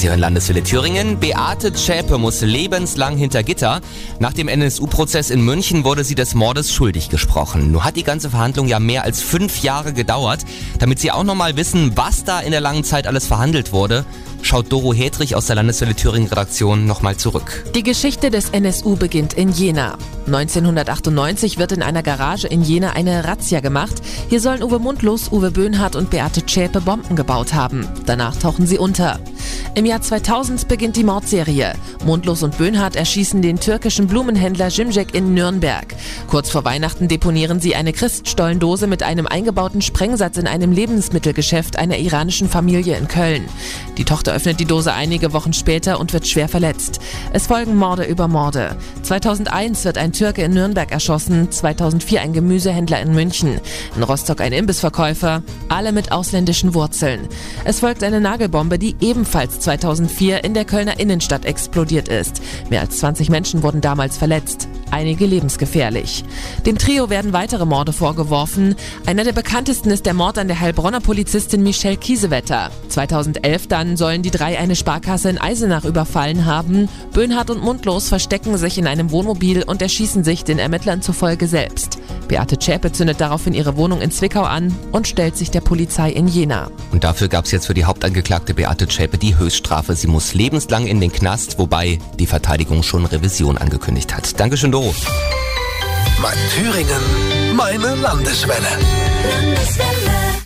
Sie hören Landeswille Thüringen. Beate Zschäpe muss lebenslang hinter Gitter. Nach dem NSU-Prozess in München wurde sie des Mordes schuldig gesprochen. Nur hat die ganze Verhandlung ja mehr als fünf Jahre gedauert. Damit Sie auch nochmal wissen, was da in der langen Zeit alles verhandelt wurde, schaut Doro Hedrich aus der Landeswelle Thüringen Redaktion nochmal zurück. Die Geschichte des NSU beginnt in Jena. 1998 wird in einer Garage in Jena eine Razzia gemacht. Hier sollen Uwe Mundlos, Uwe Böhnhardt und Beate Zschäpe Bomben gebaut haben. Danach tauchen sie unter. Im Jahr 2000 beginnt die Mordserie. Mundlos und Böhnhardt erschießen den türkischen Blumenhändler Jimjek in Nürnberg. Kurz vor Weihnachten deponieren sie eine Christstollendose mit einem eingebauten Sprengsatz in einem Lebensmittelgeschäft einer iranischen Familie in Köln. Die Tochter öffnet die Dose einige Wochen später und wird schwer verletzt. Es folgen Morde über Morde. 2001 wird ein Türke in Nürnberg erschossen, 2004 ein Gemüsehändler in München, in Rostock ein Imbissverkäufer, alle mit ausländischen Wurzeln. Es folgt eine Nagelbombe, die ebenfalls 2004 in der Kölner Innenstadt explodiert ist. Mehr als 20 Menschen wurden damals verletzt einige lebensgefährlich. Dem Trio werden weitere Morde vorgeworfen. Einer der bekanntesten ist der Mord an der Heilbronner Polizistin Michelle Kiesewetter. 2011 dann sollen die drei eine Sparkasse in Eisenach überfallen haben. Böhnhardt und Mundlos verstecken sich in einem Wohnmobil und erschießen sich den Ermittlern zufolge selbst. Beate Zschäpe zündet daraufhin ihre Wohnung in Zwickau an und stellt sich der Polizei in Jena. Und dafür gab es jetzt für die Hauptangeklagte Beate Zschäpe die Höchststrafe. Sie muss lebenslang in den Knast, wobei die Verteidigung schon Revision angekündigt hat. Dankeschön, Doro. Mein Thüringen, meine Landeswelle. Landeswelle.